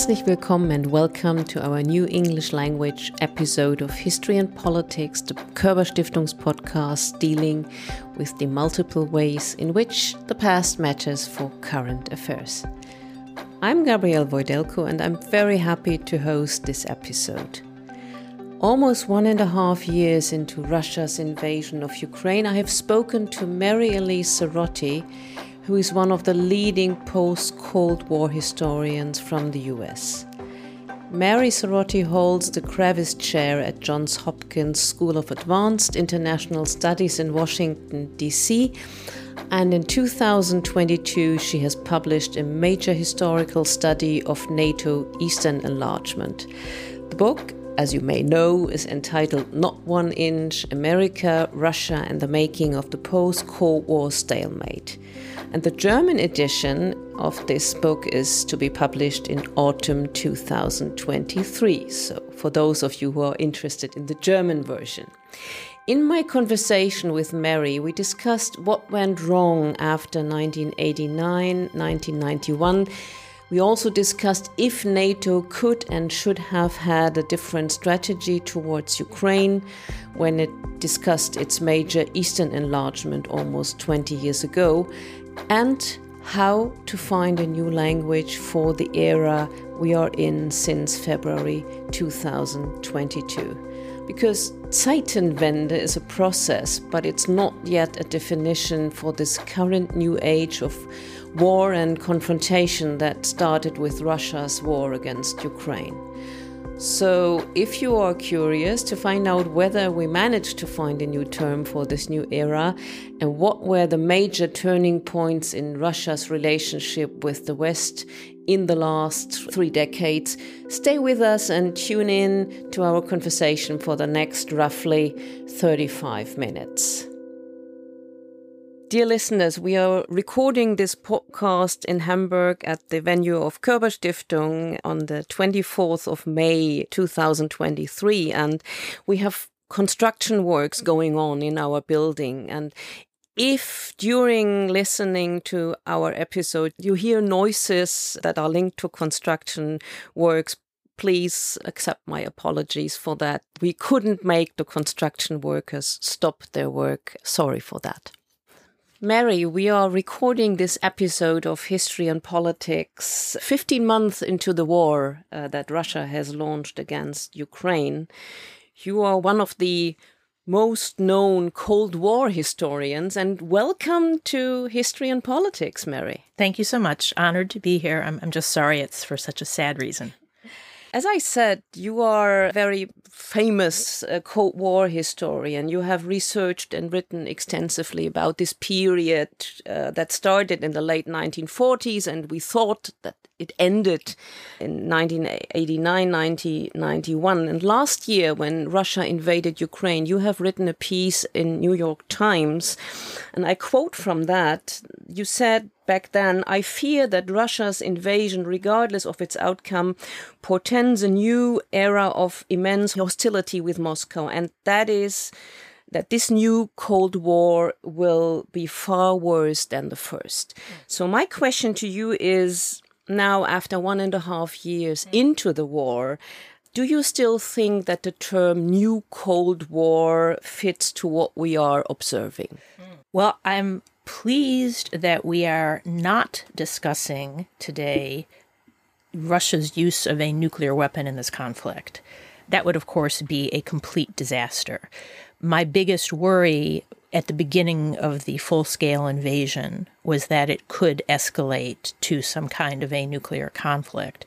Herzlich willkommen and welcome to our new English language episode of History and Politics, the Körber Stiftungs podcast dealing with the multiple ways in which the past matters for current affairs. I'm Gabriele Woidelko and I'm very happy to host this episode. Almost one and a half years into Russia's invasion of Ukraine, I have spoken to Mary Elise Sarotte who is one of the leading post Cold War historians from the US. Mary Sarotte holds the Kravis Chair at Johns Hopkins School of Advanced International Studies in Washington, D.C., and in 2022 she has published a major historical study of NATO Eastern enlargement. The book, as you may know, is entitled Not One Inch America, Russia, and the Making of the Post Cold War Stalemate. And the German edition of this book is to be published in autumn 2023. So, for those of you who are interested in the German version. In my conversation with Mary, we discussed what went wrong after 1989, 1991. We also discussed if NATO could and should have had a different strategy towards Ukraine when it discussed its major eastern enlargement almost 20 years ago, and how to find a new language for the era we are in since February 2022. Because Zeitenwende is a process, but it's not yet a definition for this current new age of war and confrontation that started with Russia's war against Ukraine. So, if you are curious to find out whether we managed to find a new term for this new era and what were the major turning points in Russia's relationship with the West in the last three decades, stay with us and tune in to our conversation for the next roughly 35 minutes. Dear listeners, we are recording this podcast in Hamburg at the venue of Körber Stiftung on the 24th of May 2023. And we have construction works going on in our building. And if during listening to our episode you hear noises that are linked to construction works, please accept my apologies for that. We couldn't make the construction workers stop their work. Sorry for that. Mary, we are recording this episode of History and Politics 15 months into the war uh, that Russia has launched against Ukraine. You are one of the most known Cold War historians, and welcome to History and Politics, Mary. Thank you so much. Honored to be here. I'm, I'm just sorry it's for such a sad reason. As I said, you are a very famous uh, Cold War historian. You have researched and written extensively about this period uh, that started in the late 1940s, and we thought that it ended in 1989, 1991. And last year, when Russia invaded Ukraine, you have written a piece in New York Times, and I quote from that. You said, back then, I fear that Russia's invasion, regardless of its outcome, portends a new era of immense hostility with Moscow. And that is that this new Cold War will be far worse than the first. So, my question to you is now, after one and a half years mm. into the war, do you still think that the term new Cold War fits to what we are observing? Mm. Well, I'm pleased that we are not discussing today Russia's use of a nuclear weapon in this conflict. That would, of course, be a complete disaster. My biggest worry at the beginning of the full scale invasion was that it could escalate to some kind of a nuclear conflict.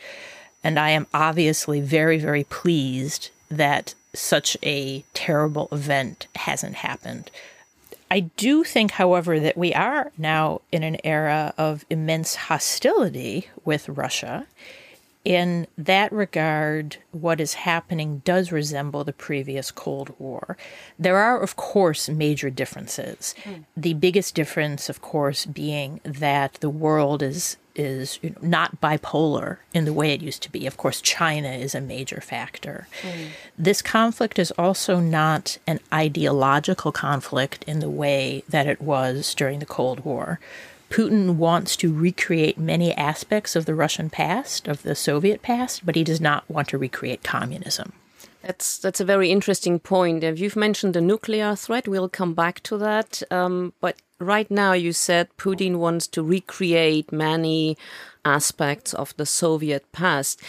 And I am obviously very, very pleased that such a terrible event hasn't happened. I do think, however, that we are now in an era of immense hostility with Russia. In that regard, what is happening does resemble the previous Cold War. There are, of course, major differences. Mm. The biggest difference, of course, being that the world is is you know, not bipolar in the way it used to be. Of course, China is a major factor. Mm. This conflict is also not an ideological conflict in the way that it was during the Cold War. Putin wants to recreate many aspects of the Russian past, of the Soviet past, but he does not want to recreate communism. That's that's a very interesting point. You've mentioned the nuclear threat. We'll come back to that. Um, but right now, you said Putin wants to recreate many aspects of the Soviet past.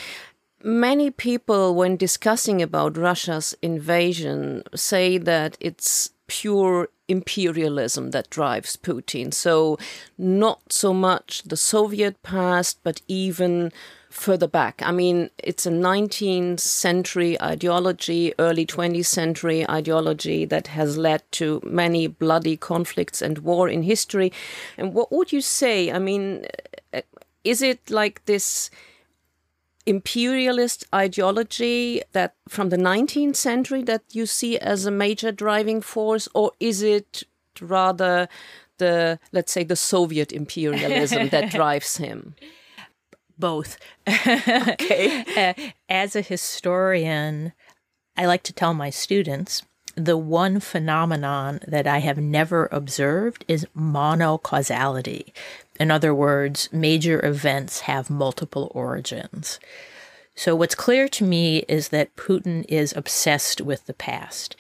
Many people, when discussing about Russia's invasion, say that it's pure imperialism that drives Putin. So, not so much the Soviet past, but even further back. I mean, it's a 19th century ideology, early 20th century ideology that has led to many bloody conflicts and war in history. And what would you say? I mean, uh, is it like this? imperialist ideology that from the 19th century that you see as a major driving force or is it rather the let's say the soviet imperialism that drives him both okay uh, as a historian i like to tell my students the one phenomenon that I have never observed is monocausality. In other words, major events have multiple origins. So, what's clear to me is that Putin is obsessed with the past.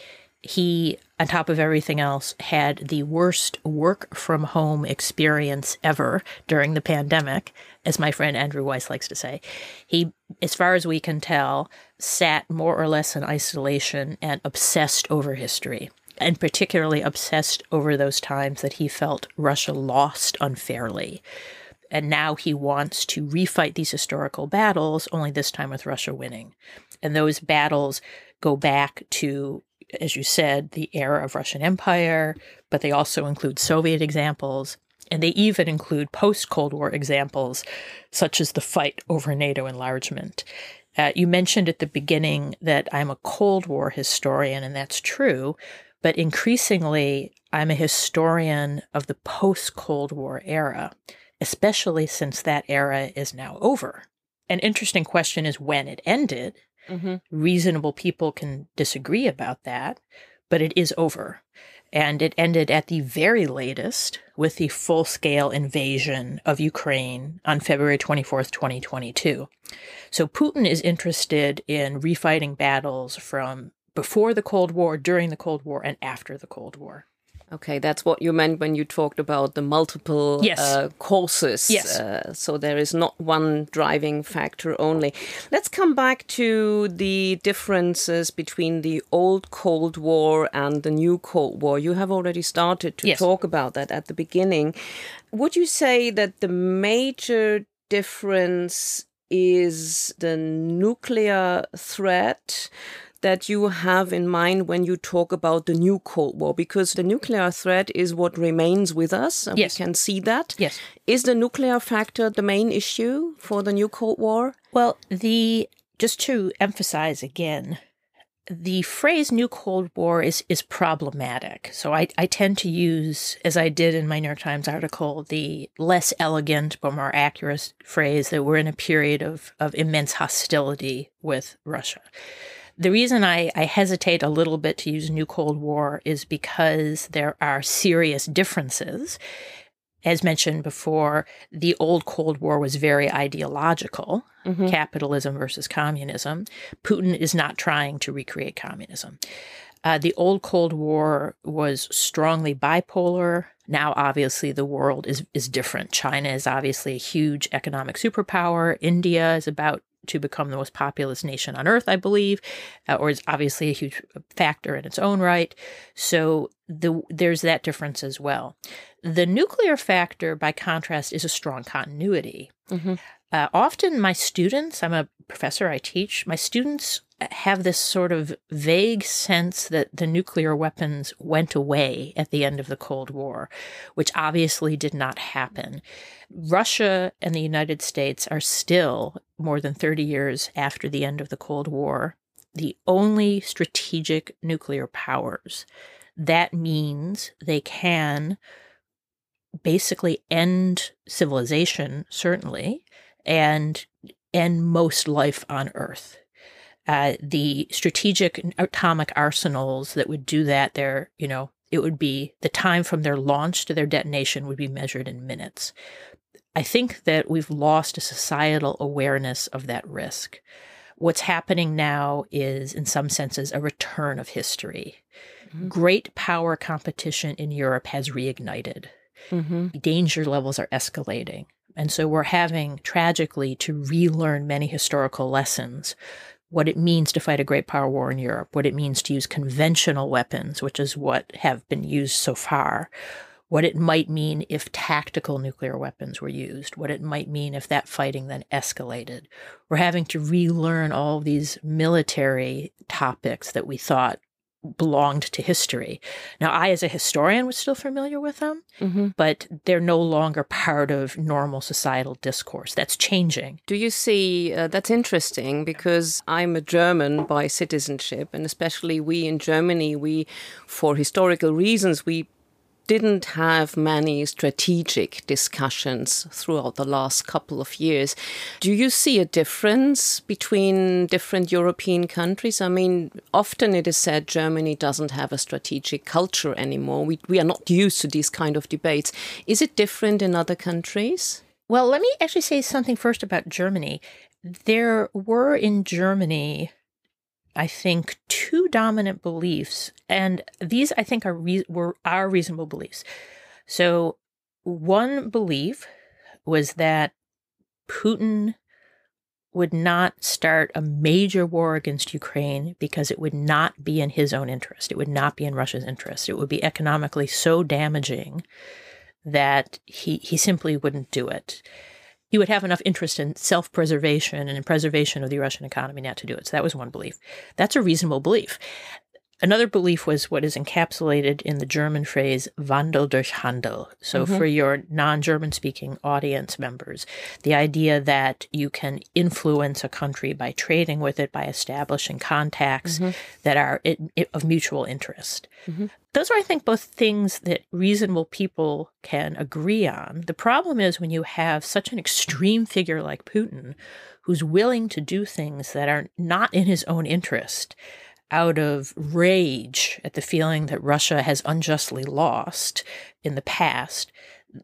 He, on top of everything else, had the worst work from home experience ever during the pandemic, as my friend Andrew Weiss likes to say. He, as far as we can tell, sat more or less in isolation and obsessed over history, and particularly obsessed over those times that he felt Russia lost unfairly. And now he wants to refight these historical battles, only this time with Russia winning. And those battles go back to, as you said, the era of Russian Empire, but they also include Soviet examples. And they even include post Cold War examples, such as the fight over NATO enlargement. Uh, you mentioned at the beginning that I'm a Cold War historian, and that's true. But increasingly, I'm a historian of the post Cold War era, especially since that era is now over. An interesting question is when it ended. Mm-hmm. Reasonable people can disagree about that, but it is over. And it ended at the very latest with the full scale invasion of Ukraine on February 24th, 2022. So Putin is interested in refighting battles from before the Cold War, during the Cold War, and after the Cold War. Okay, that's what you meant when you talked about the multiple yes. uh, causes. Yes. Uh, so there is not one driving factor only. Let's come back to the differences between the old Cold War and the new Cold War. You have already started to yes. talk about that at the beginning. Would you say that the major difference is the nuclear threat? That you have in mind when you talk about the new Cold War? Because the nuclear threat is what remains with us. And yes. We can see that. Yes. Is the nuclear factor the main issue for the new Cold War? Well, the just to emphasize again, the phrase new Cold War is, is problematic. So I, I tend to use, as I did in my New York Times article, the less elegant but more accurate phrase that we're in a period of, of immense hostility with Russia. The reason I, I hesitate a little bit to use New Cold War is because there are serious differences. As mentioned before, the old Cold War was very ideological mm-hmm. capitalism versus communism. Putin is not trying to recreate communism. Uh, the old Cold War was strongly bipolar. Now, obviously, the world is, is different. China is obviously a huge economic superpower. India is about to become the most populous nation on earth, I believe, uh, or is obviously a huge factor in its own right. So the, there's that difference as well. The nuclear factor, by contrast, is a strong continuity. Mm-hmm. Uh, often, my students, I'm a professor, I teach, my students have this sort of vague sense that the nuclear weapons went away at the end of the Cold War, which obviously did not happen. Russia and the United States are still, more than 30 years after the end of the Cold War, the only strategic nuclear powers. That means they can basically end civilization, certainly, and end most life on Earth uh, the strategic atomic arsenals that would do that, they're, you know, it would be the time from their launch to their detonation would be measured in minutes. I think that we've lost a societal awareness of that risk. What's happening now is, in some senses, a return of history. Mm-hmm. Great power competition in Europe has reignited. Mm-hmm. Danger levels are escalating. And so we're having, tragically, to relearn many historical lessons what it means to fight a great power war in Europe, what it means to use conventional weapons, which is what have been used so far, what it might mean if tactical nuclear weapons were used, what it might mean if that fighting then escalated. We're having to relearn all these military topics that we thought belonged to history. Now, I, as a historian, was still familiar with them, mm-hmm. but they're no longer part of normal societal discourse. That's changing. Do you see uh, that's interesting because I'm a German by citizenship, and especially we in Germany, we, for historical reasons, we didn't have many strategic discussions throughout the last couple of years. Do you see a difference between different European countries? I mean, often it is said Germany doesn't have a strategic culture anymore. We, we are not used to these kind of debates. Is it different in other countries? Well, let me actually say something first about Germany. There were in Germany I think, two dominant beliefs, and these I think are re- were are reasonable beliefs. So, one belief was that Putin would not start a major war against Ukraine because it would not be in his own interest. It would not be in Russia's interest. It would be economically so damaging that he he simply wouldn't do it he would have enough interest in self preservation and in preservation of the Russian economy not to do it. So that was one belief. That's a reasonable belief. Another belief was what is encapsulated in the German phrase Wandel durch Handel. So, mm-hmm. for your non German speaking audience members, the idea that you can influence a country by trading with it, by establishing contacts mm-hmm. that are it, it, of mutual interest. Mm-hmm. Those are, I think, both things that reasonable people can agree on. The problem is when you have such an extreme figure like Putin, who's willing to do things that are not in his own interest out of rage at the feeling that Russia has unjustly lost in the past,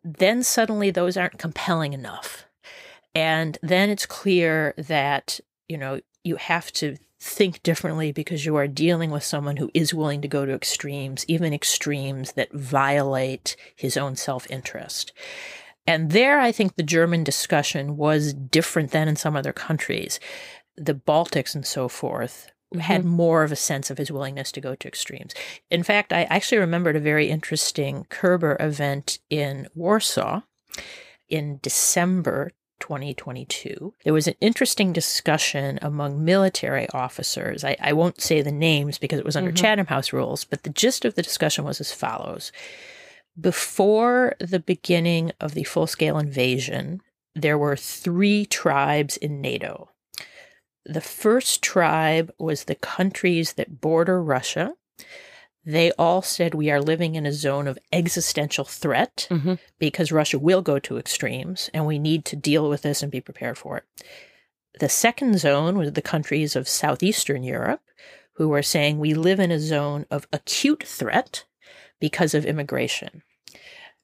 then suddenly those aren't compelling enough. And then it's clear that, you know, you have to think differently because you are dealing with someone who is willing to go to extremes, even extremes that violate his own self interest. And there, I think the German discussion was different than in some other countries. The Baltics and so forth mm-hmm. had more of a sense of his willingness to go to extremes. In fact, I actually remembered a very interesting Körber event in Warsaw in December 2022. There was an interesting discussion among military officers. I, I won't say the names because it was under mm-hmm. Chatham House rules, but the gist of the discussion was as follows. Before the beginning of the full scale invasion, there were three tribes in NATO the first tribe was the countries that border Russia. They all said we are living in a zone of existential threat mm-hmm. because Russia will go to extremes and we need to deal with this and be prepared for it. The second zone was the countries of southeastern Europe who were saying we live in a zone of acute threat because of immigration.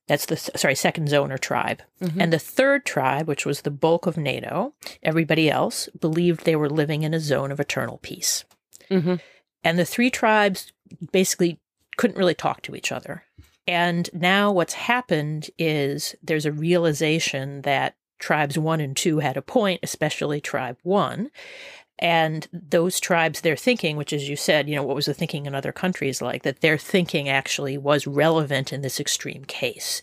That's the sorry second zone or tribe, mm-hmm. and the third tribe, which was the bulk of NATO, everybody else believed they were living in a zone of eternal peace. Mm-hmm. And the three tribes basically couldn't really talk to each other. And now what's happened is there's a realization that tribes one and two had a point, especially tribe one, and those tribes, their thinking, which, as you said, you know, what was the thinking in other countries like, that their thinking actually was relevant in this extreme case.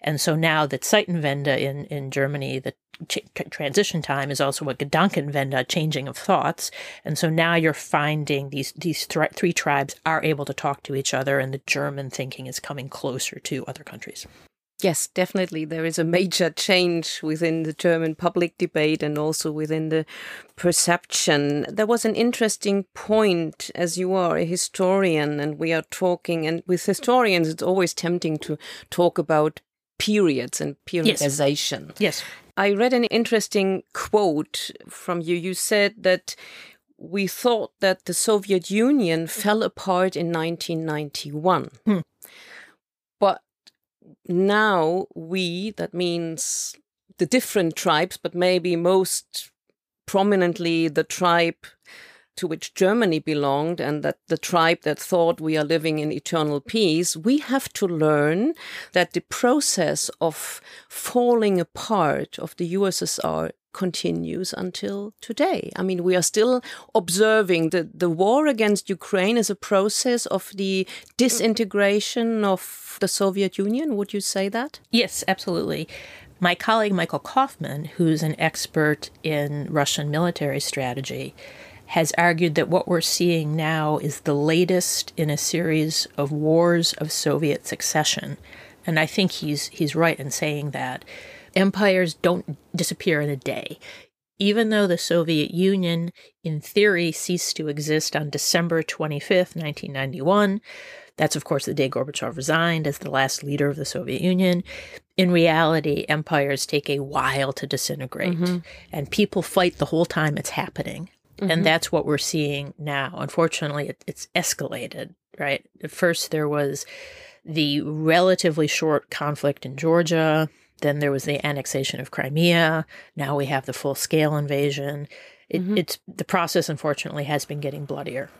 And so now that Zeitenwende in, in Germany, the ch- transition time is also a Gedankenwende, changing of thoughts. And so now you're finding these, these th- three tribes are able to talk to each other, and the German thinking is coming closer to other countries. Yes, definitely. There is a major change within the German public debate and also within the perception. There was an interesting point, as you are a historian and we are talking, and with historians, it's always tempting to talk about periods and periodization. Yes. yes. I read an interesting quote from you. You said that we thought that the Soviet Union fell apart in 1991. Hmm. Now we, that means the different tribes, but maybe most prominently the tribe to which Germany belonged and that the tribe that thought we are living in eternal peace, we have to learn that the process of falling apart of the USSR continues until today. I mean, we are still observing that the war against Ukraine is a process of the disintegration of the Soviet Union. Would you say that? Yes, absolutely. My colleague Michael Kofman, who's an expert in Russian military strategy, has argued that what we're seeing now is the latest in a series of wars of Soviet succession. And I think he's he's right in saying that empires don't disappear in a day. Even though the Soviet Union, in theory, ceased to exist on December 25th, 1991, that's, of course, the day Gorbachev resigned as the last leader of the Soviet Union. In reality, empires take a while to disintegrate, mm-hmm. and people fight the whole time it's happening. Mm-hmm. And that's what we're seeing now. Unfortunately, it, it's escalated, right? At first, there was the relatively short conflict in Georgia. Then there was the annexation of Crimea. Now we have the full scale invasion. It, mm-hmm. It's the process, unfortunately, has been getting bloodier.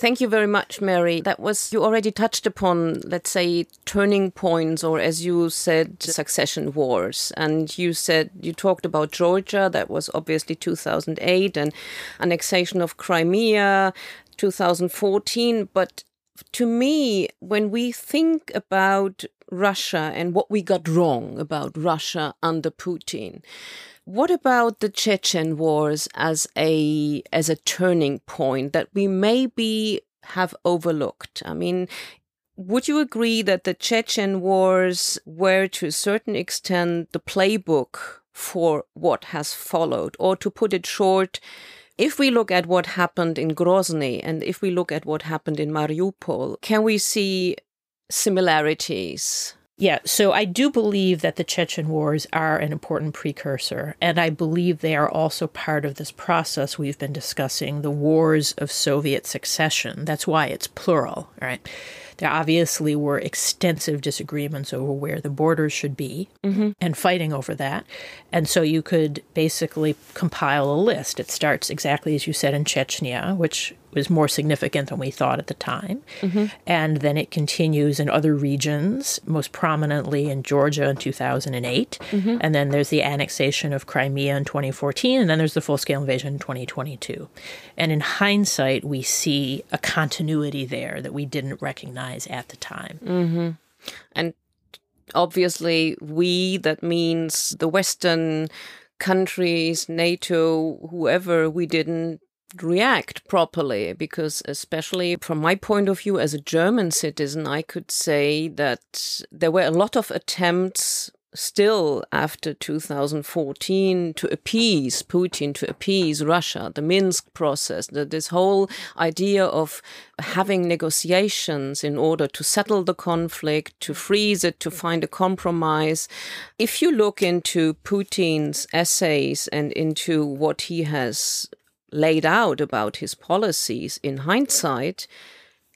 Thank you very much, Mary. That was, you already touched upon, let's say, turning points, or as you said, succession wars. And you said, you talked about Georgia, that was obviously 2008, and annexation of Crimea, 2014. But to me, when we think about Russia and what we got wrong about Russia under Putin, what about the Chechen wars as a as a turning point that we maybe have overlooked? I mean, would you agree that the Chechen wars were to a certain extent the playbook for what has followed? Or to put it short, if we look at what happened in Grozny and if we look at what happened in Mariupol, can we see similarities? Yeah, so I do believe that the Chechen wars are an important precursor, and I believe they are also part of this process we've been discussing the wars of Soviet succession. That's why it's plural, right? There obviously were extensive disagreements over where the borders should be mm-hmm. and fighting over that. And so you could basically compile a list. It starts exactly as you said in Chechnya, which was more significant than we thought at the time. Mm-hmm. And then it continues in other regions, most prominently in Georgia in 2008. Mm-hmm. And then there's the annexation of Crimea in 2014. And then there's the full scale invasion in 2022. And in hindsight, we see a continuity there that we didn't recognize at the time. Mm-hmm. And obviously, we, that means the Western countries, NATO, whoever, we didn't react properly because especially from my point of view as a German citizen I could say that there were a lot of attempts still after 2014 to appease Putin, to appease Russia, the Minsk process, the, this whole idea of having negotiations in order to settle the conflict, to freeze it, to find a compromise. If you look into Putin's essays and into what he has laid out about his policies in hindsight,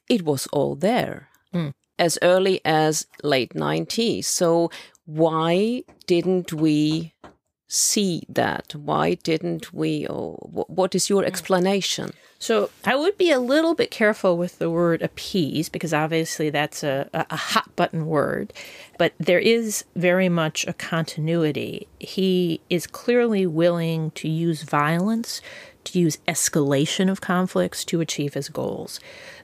it was all there mm. as early as late 90s. So why didn't we see that? Why didn't we? Or what is your explanation? So I would be a little bit careful with the word appease because obviously that's a, a hot button word, but there is very much a continuity. He is clearly willing to use violence to use escalation of conflicts to achieve his goals.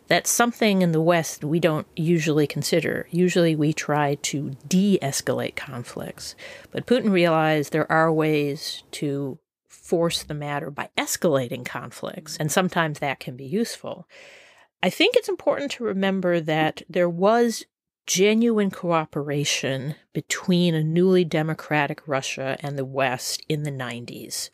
That's something in the West we don't usually consider. Usually we try to de escalate conflicts. But Putin realized there are ways to force the matter by escalating conflicts, and sometimes that can be useful. I think it's important to remember that there was genuine cooperation between a newly democratic Russia and the West in the 90s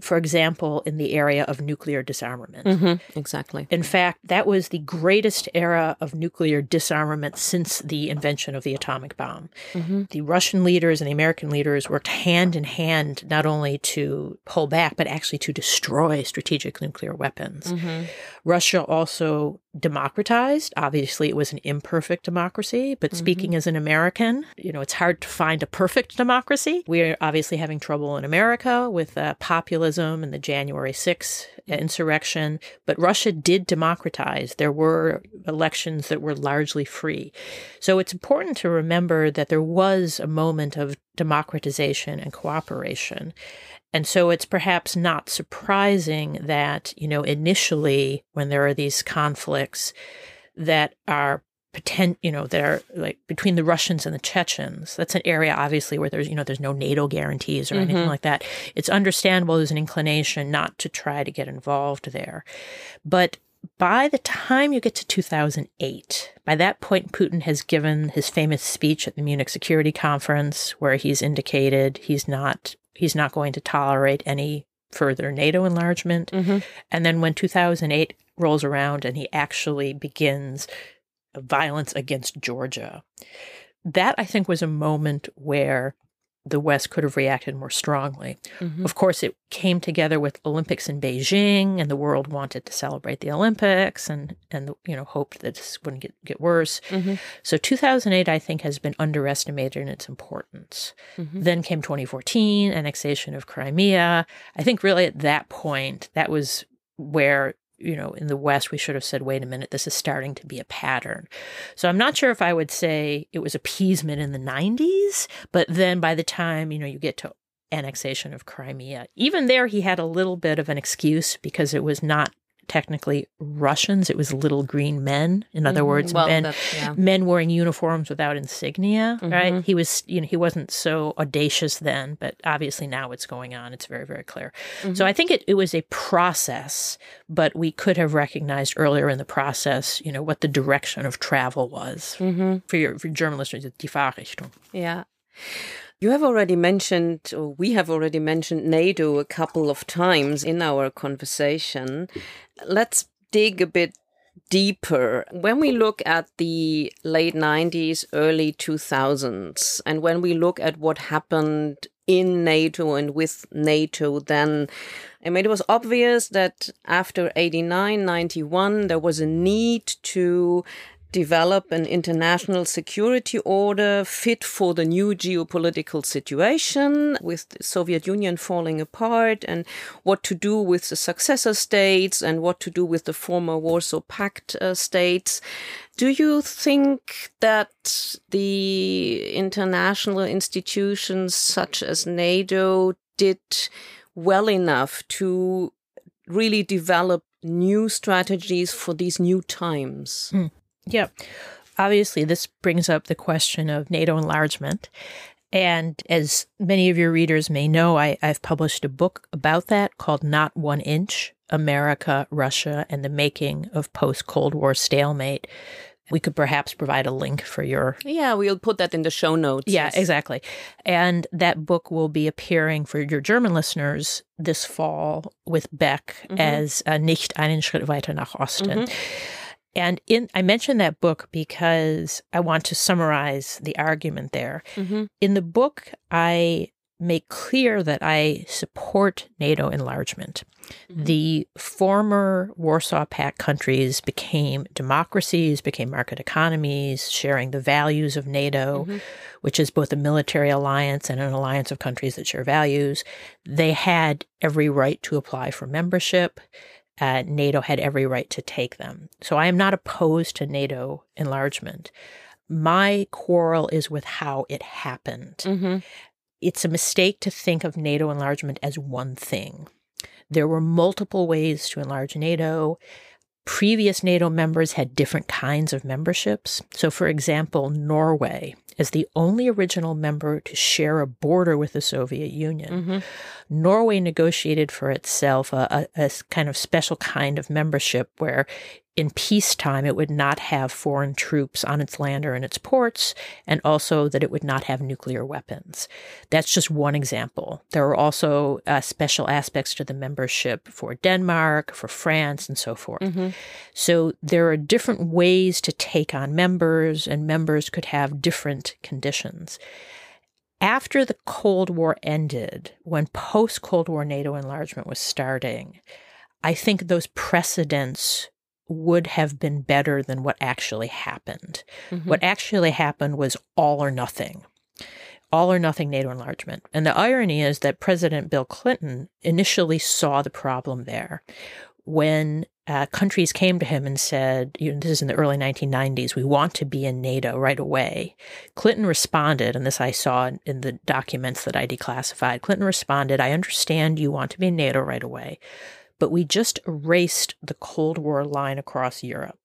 for example, in the area of nuclear disarmament. Mm-hmm. Exactly. In fact, that was the greatest era of nuclear disarmament since the invention of the atomic bomb. Mm-hmm. The Russian leaders and the American leaders worked hand in hand not only to pull back, but actually to destroy strategic nuclear weapons. Mm-hmm. Russia also democratized. Obviously, it was an imperfect democracy, but mm-hmm. speaking as an American, you know, it's hard to find a perfect democracy. We're obviously having trouble in America with uh, populism and the January 6th insurrection, but Russia did democratize. There were elections that were largely free. So it's important to remember that there was a moment of democratization and cooperation. And so it's perhaps not surprising that, you know, initially when there are these conflicts that are potent, you know, that are like between the Russians and the Chechens, that's an area obviously where there's, you know, there's no NATO guarantees or mm-hmm. anything like that. It's understandable there's an inclination not to try to get involved there. But by the time you get to 2008, by that point, Putin has given his famous speech at the Munich Security Conference, where he's indicated he's not he's not going to tolerate any further NATO enlargement. Mm-hmm. And then when 2008 rolls around and he actually begins violence against Georgia, that I think was a moment where the West could have reacted more strongly. Mm-hmm. Of course, it came together with Olympics in Beijing, and the world wanted to celebrate the Olympics, and and you know hoped that this wouldn't get get worse. Mm-hmm. So 2008, I think, has been underestimated in its importance. Mm-hmm. Then came 2014, annexation of Crimea. I think really at that point, that was where you know, in the West, we should have said, wait a minute, this is starting to be a pattern. So I'm not sure if I would say it was appeasement in the 90s, but then by the time, you know, you get to annexation of Crimea, even there, he had a little bit of an excuse because it was not technically Russians. It was little green men. In other mm-hmm. words, well, men yeah. men wearing uniforms without insignia. Mm-hmm. Right? He was you know he wasn't so audacious then, but obviously now it's going on. It's very very clear. Mm-hmm. So I think it, it was a process, but we could have recognized earlier in the process, you know, what the direction of travel was mm-hmm. for your for German listeners. Die Fahrrichtung. Yeah. You have already mentioned, or we have already mentioned NATO a couple of times in our conversation. Let's dig a bit deeper. When we look at the late 90s, early 2000s, and when we look at what happened in NATO and with NATO, then I mean, it was obvious that after 89, 91, there was a need to develop an international security order fit for the new geopolitical situation with the Soviet Union falling apart and what to do with the successor states and what to do with the former Warsaw Pact uh, states. Do you think that the international institutions such as NATO did well enough to really develop new strategies for these new times? Mm. Yeah. Obviously, this brings up the question of NATO enlargement. And as many of your readers may know, I, have published a book about that called Not One Inch America, Russia, and the Making of Post Cold War Stalemate. We could perhaps provide a link for your. Yeah, we'll put that in the show notes. Yeah, yes. exactly. And that book will be appearing for your German listeners this fall with Beck mm-hmm. as uh, Nicht einen Schritt weiter nach Osten. Mm-hmm. And in I mentioned that book because I want to summarize the argument there. Mm-hmm. In the book, I make clear that I support NATO enlargement. Mm-hmm. The former Warsaw Pact countries became democracies, became market economies, sharing the values of NATO, mm-hmm. which is both a military alliance and an alliance of countries that share values. They had every right to apply for membership uh, NATO had every right to take them. So I am not opposed to NATO enlargement. My quarrel is with how it happened. Mm-hmm. It's a mistake to think of NATO enlargement as one thing. There were multiple ways to enlarge NATO. Previous NATO members had different kinds of memberships. So, for example, Norway as the only original member to share a border with the Soviet Union. Mm-hmm. Norway negotiated for itself a, a, a, kind of special kind of membership where in peacetime, it would not have foreign troops on its land or in its ports, and also that it would not have nuclear weapons. That's just one example. There are also uh, special aspects to the membership for Denmark, for France, and so forth. Mm-hmm. So there are different ways to take on members, and members could have different conditions. After the Cold War ended, when post Cold War NATO enlargement was starting, I think those precedents would have been better than what actually happened. Mm-hmm. What actually happened was all or nothing. All or nothing NATO enlargement. And the irony is that President Bill Clinton initially saw the problem there. When uh, countries came to him and said, you know, this is in the early 1990s, we want to be in NATO right away. Clinton responded, and this I saw in the documents that I declassified. Clinton responded, I understand you want to be in NATO right away, but we just erased the Cold War line across Europe.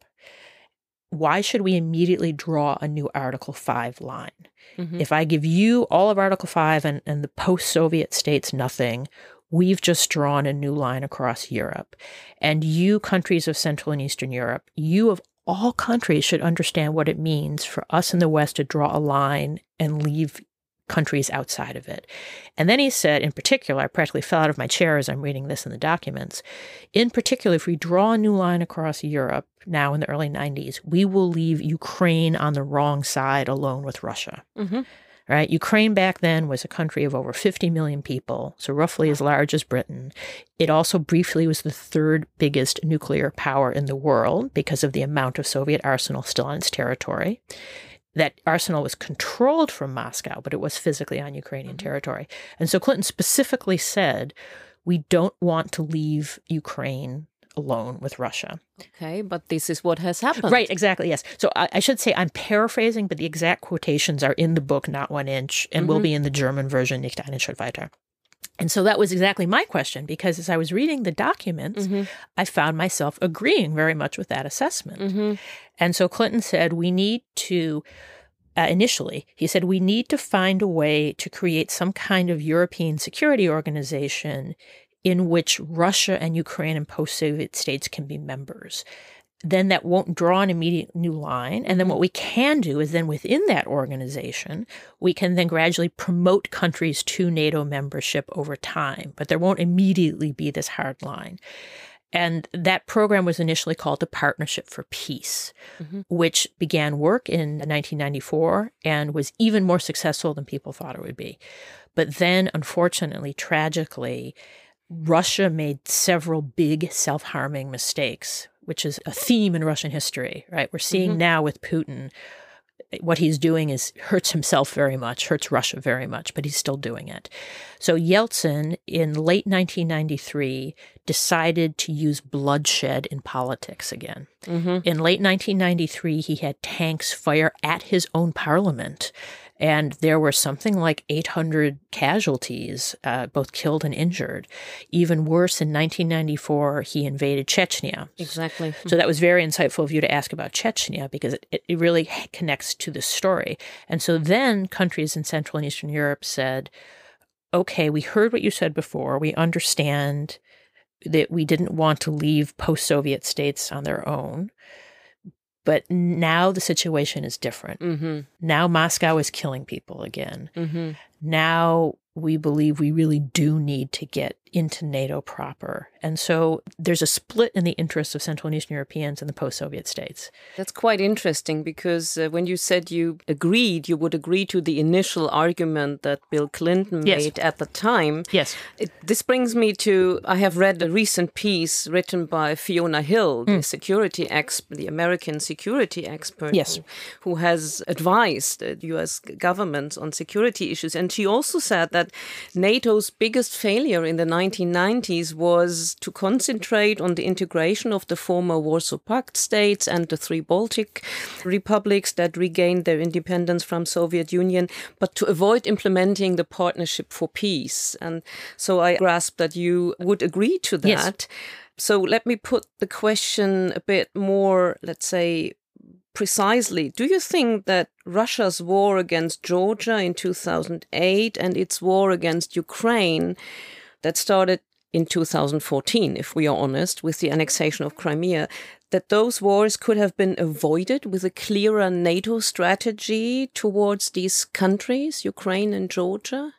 Why should we immediately draw a new Article 5 line? Mm-hmm. If I give you all of Article 5 and, and the post Soviet states nothing, we've just drawn a new line across Europe. And you, countries of Central and Eastern Europe, you of all countries should understand what it means for us in the West to draw a line and leave countries outside of it. And then he said, in particular, I practically fell out of my chair as I'm reading this in the documents. In particular, if we draw a new line across Europe now in the early 90s, we will leave Ukraine on the wrong side alone with Russia. Mm-hmm. Right? Ukraine back then was a country of over 50 million people, so roughly as large as Britain. It also briefly was the third biggest nuclear power in the world because of the amount of Soviet arsenal still on its territory that arsenal was controlled from Moscow, but it was physically on Ukrainian mm-hmm. territory. And so Clinton specifically said, we don't want to leave Ukraine alone with Russia. Okay, but this is what has happened. Right, exactly, yes. So I, I, should say I'm paraphrasing, but the exact quotations are in the book, not one inch, and mm-hmm. will be in the German version, Nicht einen Schritt weiter. And so that was exactly my question because as I was reading the documents, mm-hmm. I found myself agreeing very much with that assessment. Mm-hmm. And so Clinton said, we need to, uh, initially, he said, we need to find a way to create some kind of European security organization in which Russia and Ukraine and post Soviet states can be members then that won't draw an immediate new line. And then what we can do is then within that organization, we can then gradually promote countries to NATO membership over time, but there won't immediately be this hard line. And that program was initially called the Partnership for Peace, mm-hmm. which began work in 1994 and was even more successful than people thought it would be. But then, unfortunately, tragically, Russia made several big self harming mistakes which is a theme in Russian history, right? We're seeing mm-hmm. now with Putin what he's doing is hurts himself very much, hurts Russia very much, but he's still doing it. So Yeltsin in late 1993 decided to use bloodshed in politics again. Mm-hmm. In late 1993, he had tanks fire at his own parliament and there were something like 800 casualties, uh, both killed and injured. Even worse, in 1994, he invaded Chechnya. Exactly. So that was very insightful of you to ask about Chechnya because it, it really connects to the story. And so then countries in Central and Eastern Europe said, okay, we heard what you said before. We understand that we didn't want to leave post Soviet states on their own. But now the situation is different. Mm-hmm. Now Moscow is killing people again. Mm-hmm. Now we believe we really do need to get into NATO proper. And so there's a split in the interests of Central and Eastern Europeans and the post Soviet states. That's quite interesting because uh, when you said you agreed, you would agree to the initial argument that Bill Clinton yes. made at the time. Yes. It, this brings me to I have read a recent piece written by Fiona Hill, mm. the security expert, the American security expert, yes. who, who has advised the US government on security issues. And she also said that NATO's biggest failure in the 1990s was to concentrate on the integration of the former Warsaw Pact states and the three Baltic republics that regained their independence from Soviet Union, but to avoid implementing the Partnership for Peace. And so I grasp that you would agree to that. Yes. So let me put the question a bit more, let's say, precisely. Do you think that Russia's war against Georgia in 2008 and its war against Ukraine that started in 2014, if we are honest, with the annexation of Crimea, that those wars could have been avoided with a clearer NATO strategy towards these countries, Ukraine and Georgia?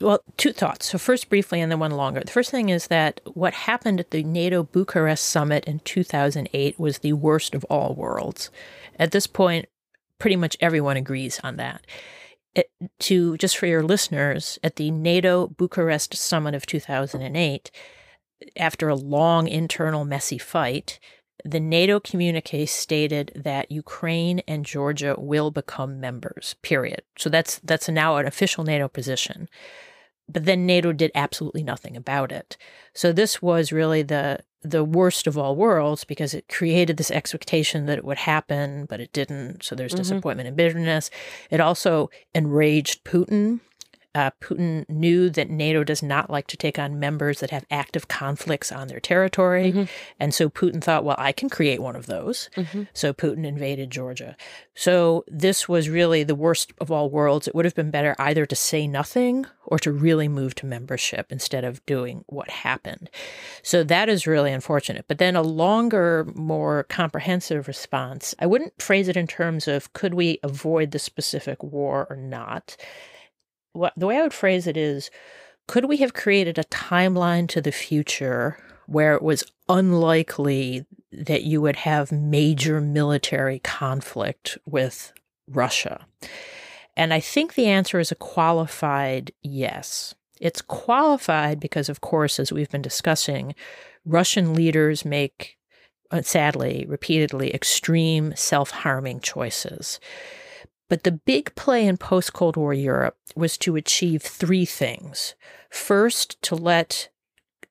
Well, two thoughts. So, first, briefly, and then one longer. The first thing is that what happened at the NATO Bucharest summit in 2008 was the worst of all worlds. At this point, pretty much everyone agrees on that. It, to just for your listeners, at the NATO Bucharest summit of 2008, after a long internal messy fight, the NATO communique stated that Ukraine and Georgia will become members. Period. So that's that's now an official NATO position. But then NATO did absolutely nothing about it. So this was really the the worst of all worlds because it created this expectation that it would happen, but it didn't. So there's mm-hmm. disappointment and bitterness. It also enraged Putin uh, Putin knew that NATO does not like to take on members that have active conflicts on their territory. Mm-hmm. And so Putin thought, well, I can create one of those. Mm-hmm. So Putin invaded Georgia. So this was really the worst of all worlds. It would have been better either to say nothing or to really move to membership instead of doing what happened. So that is really unfortunate. But then a longer, more comprehensive response, I wouldn't phrase it in terms of could we avoid the specific war or not what the way I would phrase it is could we have created a timeline to the future where it was unlikely that you would have major military conflict with Russia? And I think the answer is a qualified yes. It's qualified because, of course, as we've been discussing, Russian leaders make, uh, sadly, repeatedly extreme self harming choices. But the big play in post Cold War Europe was to achieve three things. First, to let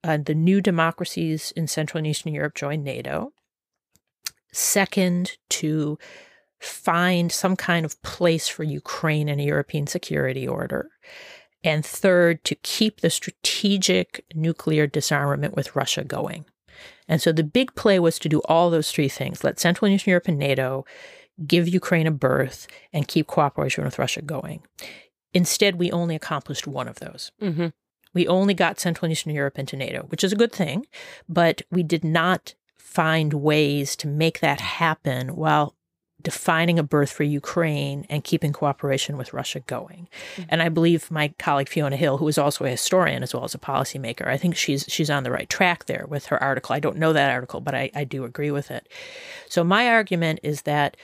uh, the new democracies in Central and Eastern Europe join NATO. Second, to find some kind of place for Ukraine in a European security order. And third, to keep the strategic nuclear disarmament with Russia going. And so the big play was to do all those three things let Central and Eastern Europe and NATO give Ukraine a berth, and keep cooperation with Russia going. Instead, we only accomplished one of those. Mm-hmm. We only got Central and Eastern Europe into NATO, which is a good thing, but we did not find ways to make that happen while defining a berth for Ukraine and keeping cooperation with Russia going. Mm-hmm. And I believe my colleague Fiona Hill, who is also a historian as well as a policymaker, I think she's she's on the right track there with her article. I don't know that article, but I, I do agree with it. So my argument is that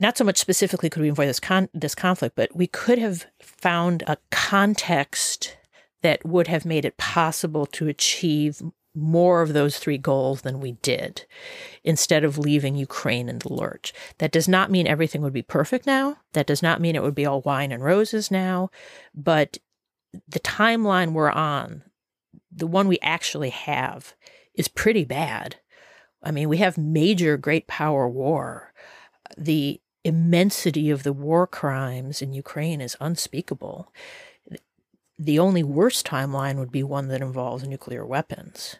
not so much specifically could we avoid this con- this conflict, but we could have found a context that would have made it possible to achieve more of those three goals than we did instead of leaving Ukraine in the lurch. That does not mean everything would be perfect now. That does not mean it would be all wine and roses now. But the timeline we're on, the one we actually have, is pretty bad. I mean, we have major great power war. The immensity of the war crimes in Ukraine is unspeakable. The only worst timeline would be one that involves nuclear weapons.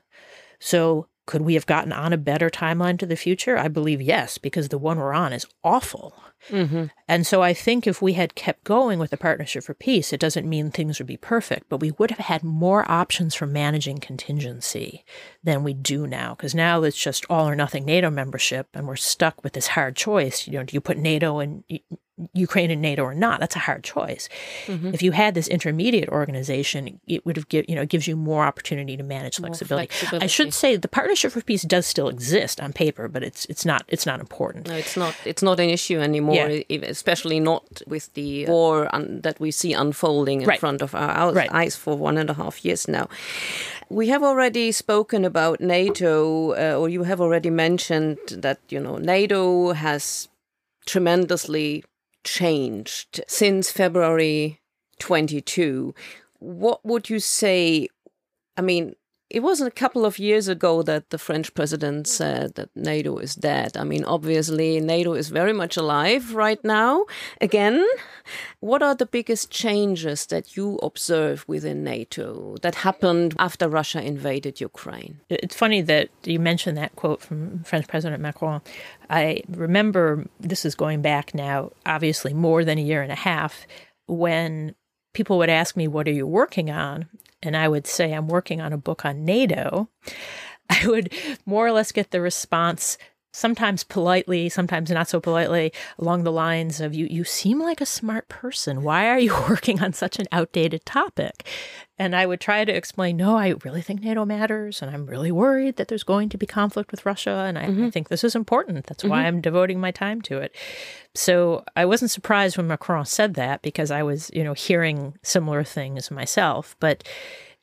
So, could we have gotten on a better timeline to the future? I believe yes, because the one we're on is awful. Mm-hmm. And so I think if we had kept going with the Partnership for Peace, it doesn't mean things would be perfect, but we would have had more options for managing contingency than we do now. Because now it's just all or nothing NATO membership, and we're stuck with this hard choice. You know, do you put NATO and Ukraine in NATO or not. That's a hard choice. Mm-hmm. If you had this intermediate organization, it would have give you know gives you more opportunity to manage flexibility. flexibility. I should say the Partnership for Peace does still exist on paper, but it's it's not it's not important. No, it's not it's not an issue anymore. Yeah. Especially not with the war un- that we see unfolding in right. front of our right. eyes for one and a half years now. We have already spoken about NATO, uh, or you have already mentioned that you know NATO has tremendously changed since February 22. What would you say? I mean, it wasn't a couple of years ago that the French president said that NATO is dead. I mean, obviously, NATO is very much alive right now. Again, what are the biggest changes that you observe within NATO that happened after Russia invaded Ukraine? It's funny that you mentioned that quote from French President Macron. I remember this is going back now, obviously, more than a year and a half, when people would ask me, What are you working on? And I would say I'm working on a book on NATO, I would more or less get the response sometimes politely, sometimes not so politely, along the lines of you you seem like a smart person. Why are you working on such an outdated topic? And I would try to explain, no, I really think NATO matters, and I'm really worried that there's going to be conflict with Russia, and I, mm-hmm. I think this is important. That's mm-hmm. why I'm devoting my time to it. So I wasn't surprised when Macron said that because I was, you know, hearing similar things myself. But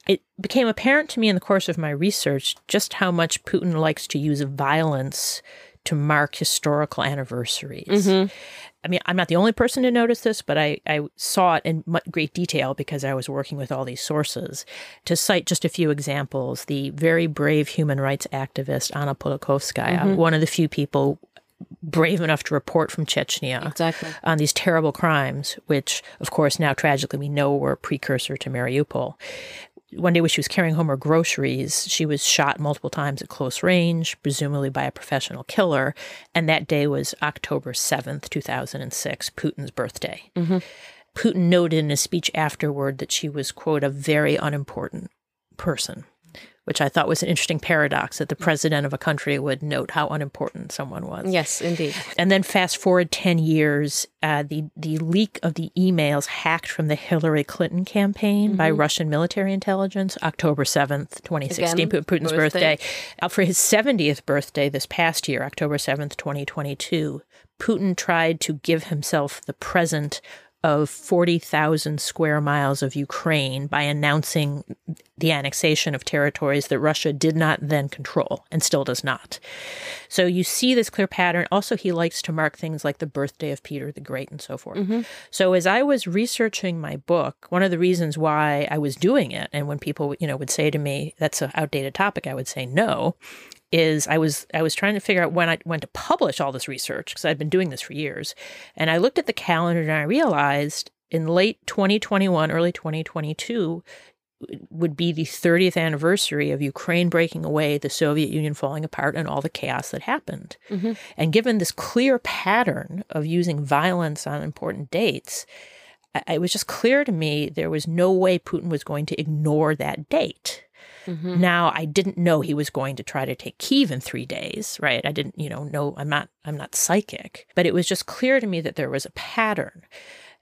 it became apparent to me in the course of my research just how much Putin likes to use violence to mark historical anniversaries. Mm-hmm. I mean, I'm not the only person to notice this, but I, I saw it in great detail because I was working with all these sources. To cite just a few examples, the very brave human rights activist Anna Politkovskaya, mm-hmm. one of the few people brave enough to report from Chechnya exactly. on these terrible crimes, which, of course, now tragically we know were a precursor to Mariupol one day when she was carrying home her groceries, she was shot multiple times at close range, presumably by a professional killer. And that day was October 7th, 2006, Putin's birthday. Mm-hmm. Putin noted in a speech afterward that she was, quote, a very unimportant person which I thought was an interesting paradox that the president of a country would note how unimportant someone was. Yes, indeed. And then fast forward 10 years, uh, the, the leak of the emails hacked from the Hillary Clinton campaign mm-hmm. by Russian military intelligence, October 7th, 2016, Again, Putin's birthday. birthday. Uh, for his 70th birthday this past year, October 7th, 2022, Putin tried to give himself the present of 40,000 square miles of Ukraine by announcing the annexation of territories that Russia did not then control and still does not. So you see this clear pattern. Also, he likes to mark things like the birthday of Peter the Great and so forth. Mm-hmm. So as I was researching my book, one of the reasons why I was doing it, and when people, you know, would say to me, that's an outdated topic, I would say no, is I was I was trying to figure out when I went to publish all this research because I'd been doing this for years, and I looked at the calendar and I realized in late 2021, early 2022 would be the 30th anniversary of Ukraine breaking away, the Soviet Union falling apart, and all the chaos that happened. Mm-hmm. And given this clear pattern of using violence on important dates, it was just clear to me there was no way Putin was going to ignore that date. Mm-hmm. Now I didn't know he was going to try to take Kiev in three days, right? I didn't, you know, know I'm not I'm not psychic, but it was just clear to me that there was a pattern.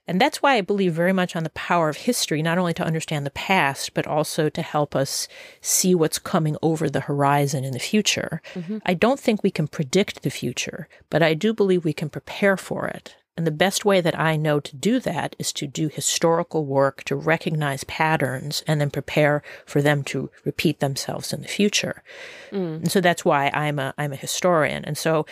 And that's why I believe very much on the power of history, not only to understand the past, but also to help us see what's coming over the horizon in the future. Mm-hmm. I don't think we can predict the future, but I do believe we can prepare for it. And the best way that I know to do that is to do historical work to recognize patterns and then prepare for them to repeat themselves in the future. Mm. And so that's why I'm a I'm a historian. And so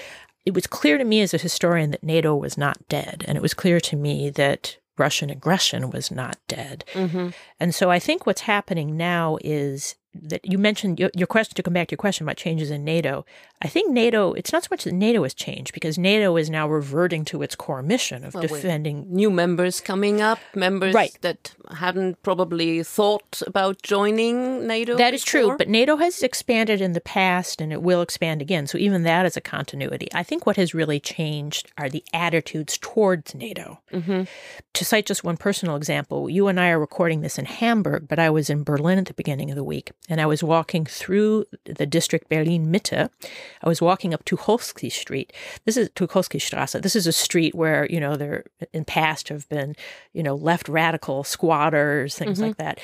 it was clear to me as a historian that NATO was not dead. And it was clear to me that Russian aggression was not dead. Mm-hmm. And so I think what's happening now is that you mentioned your, your, question to come back to your question about changes in NATO. I think NATO, it's not so much that NATO has changed because NATO is now reverting to its core mission of well, defending new members coming up, members right. that hadn't probably thought about joining NATO. That before. is true, but NATO has expanded in the past and it will expand again. So even that is a continuity. I think what has really changed are the attitudes towards NATO. Mm-hmm. To cite just one personal example, you and I are recording this in Hamburg, but I was in Berlin at the beginning of the week and I was walking through the district Berlin Mitte. I was walking up Tucholsky Street. This is Tucholsky Straße. This is a street where, you know, there in past have been, you know, left radical squatters, things mm-hmm. like that.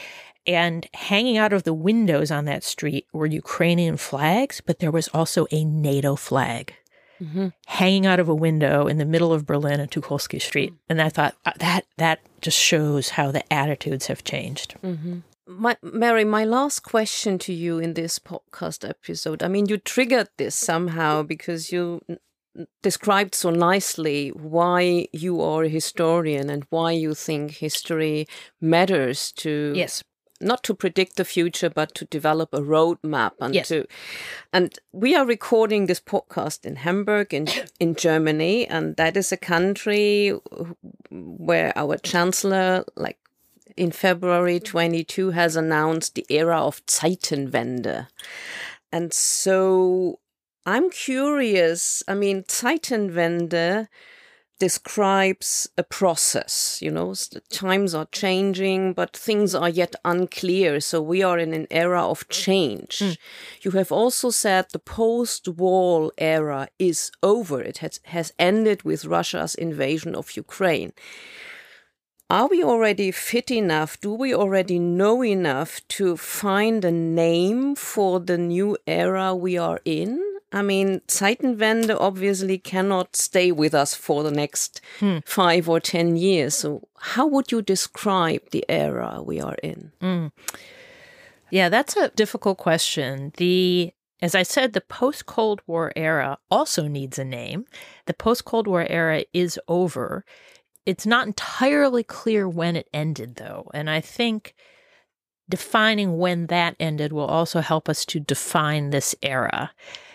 And hanging out of the windows on that street were Ukrainian flags, but there was also a NATO flag. Mm-hmm. hanging out of a window in the middle of Berlin on Tucholsky Street. And I thought uh, that that just shows how the attitudes have changed. Mm-hmm my, Mary, my last question to you in this podcast episode. I mean, you triggered this somehow because you described so nicely why you are a historian and why you think history matters to yes not to predict the future but to develop a roadmap and yes. to and we are recording this podcast in Hamburg in in Germany and that is a country where our chancellor like in February 22 has announced the era of Zeitenwende. And so I'm curious. I mean, Zeitenwende, describes a process. You know, the times are changing, but things are yet unclear. So we are in an era of change. Mm. You have also said the post-war era is over. It has, has ended with Russia's invasion of Ukraine. Are we already fit enough? Do we already know enough to find a name for the new era we are in? I mean, Zeitenwende obviously cannot stay with us for the next hmm. five or ten years. So, how would you describe the era we are in? Mm. Yeah, that's a difficult question. The as I said, the post Cold War era also needs a name. The post Cold War era is over. It's not entirely clear when it ended, though. And I think defining when that ended will also help us to define this era.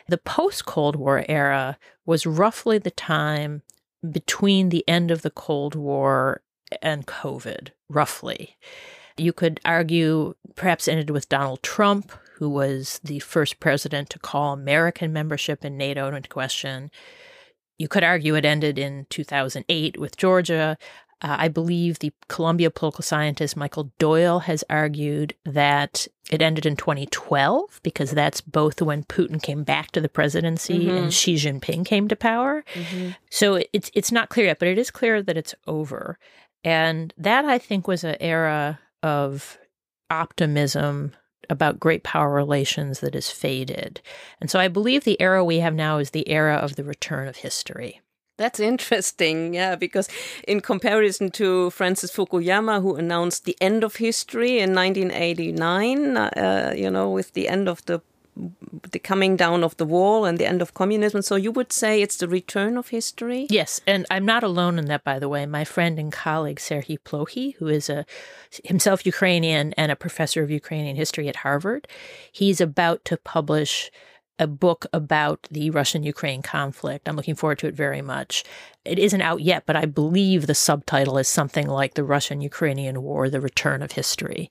The post Cold War era was roughly the time between the end of the Cold War and COVID, roughly. You could argue perhaps ended with Donald Trump, who was the first president to call American membership in NATO into question. You could argue it ended in 2008 with Georgia. Uh, I believe the Columbia political scientist Michael Doyle has argued that it ended in 2012 because that's both when Putin came back to the presidency mm-hmm. and Xi Jinping came to power. Mm-hmm. So it's it's not clear yet, but it is clear that it's over. And that I think was an era of optimism about great power relations that has faded. And so I believe the era we have now is the era of the return of history. That's interesting, yeah, because in comparison to Francis Fukuyama, who announced the end of history in 1989, uh, you know, with the end of the the coming down of the wall and the end of communism. So you would say it's the return of history? Yes, and I'm not alone in that, by the way. My friend and colleague Serhiy Plokhy, who is a himself Ukrainian and a professor of Ukrainian history at Harvard, he's about to publish a book about the Russian Ukraine conflict. I'm looking forward to it very much. It isn't out yet, but I believe the subtitle is something like The Russian Ukrainian War The Return of History.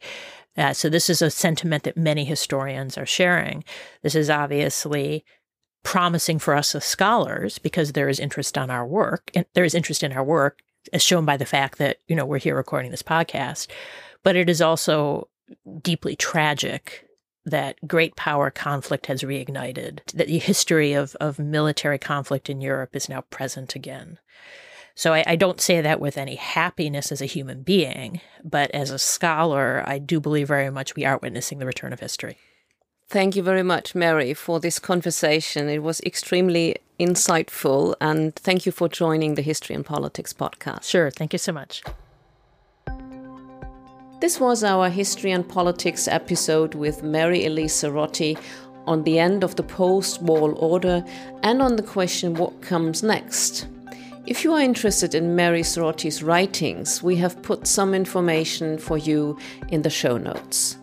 Uh, so, this is a sentiment that many historians are sharing. This is obviously promising for us as scholars because there is interest on our work and there is interest in our work as shown by the fact that you know we're here recording this podcast but it is also deeply tragic that great power conflict has reignited, that the history of, of military conflict in Europe is now present again. So I, I, don't say that with any happiness as a human being, but as a scholar, I do believe very much we are witnessing the return of history. Thank you very much, Mary, for this conversation. It was extremely insightful, and thank you for joining the History and Politics podcast. Sure, thank you so much. This was our History and Politics episode with Mary Elise Sarotte on the end of the post war order and on the question what comes next. If you are interested in Mary Sarotte's writings, we have put some information for you in the show notes.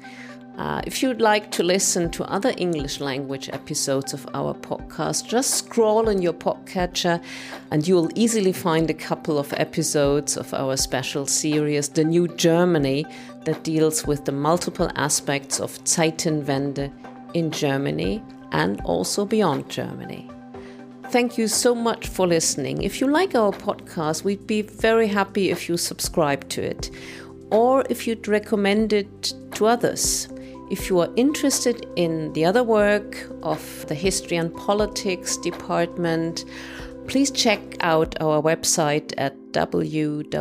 Uh, if you'd like to listen to other English language episodes of our podcast, just scroll in your podcatcher and you'll easily find a couple of episodes of our special series, The New Germany, that deals with the multiple aspects of Zeitenwende in Germany and also beyond Germany. Thank you so much for listening. If you like our podcast, we'd be very happy if you subscribe to it or if you'd recommend it to others. If you are interested in the other work of the History and Politics Department, please check out our website at www.koerber,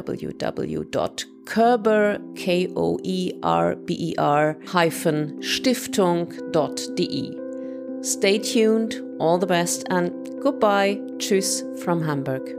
K-O-E-R-B-E-R, hyphen Stiftung.de. Stay tuned, all the best, and goodbye. Tschüss from Hamburg.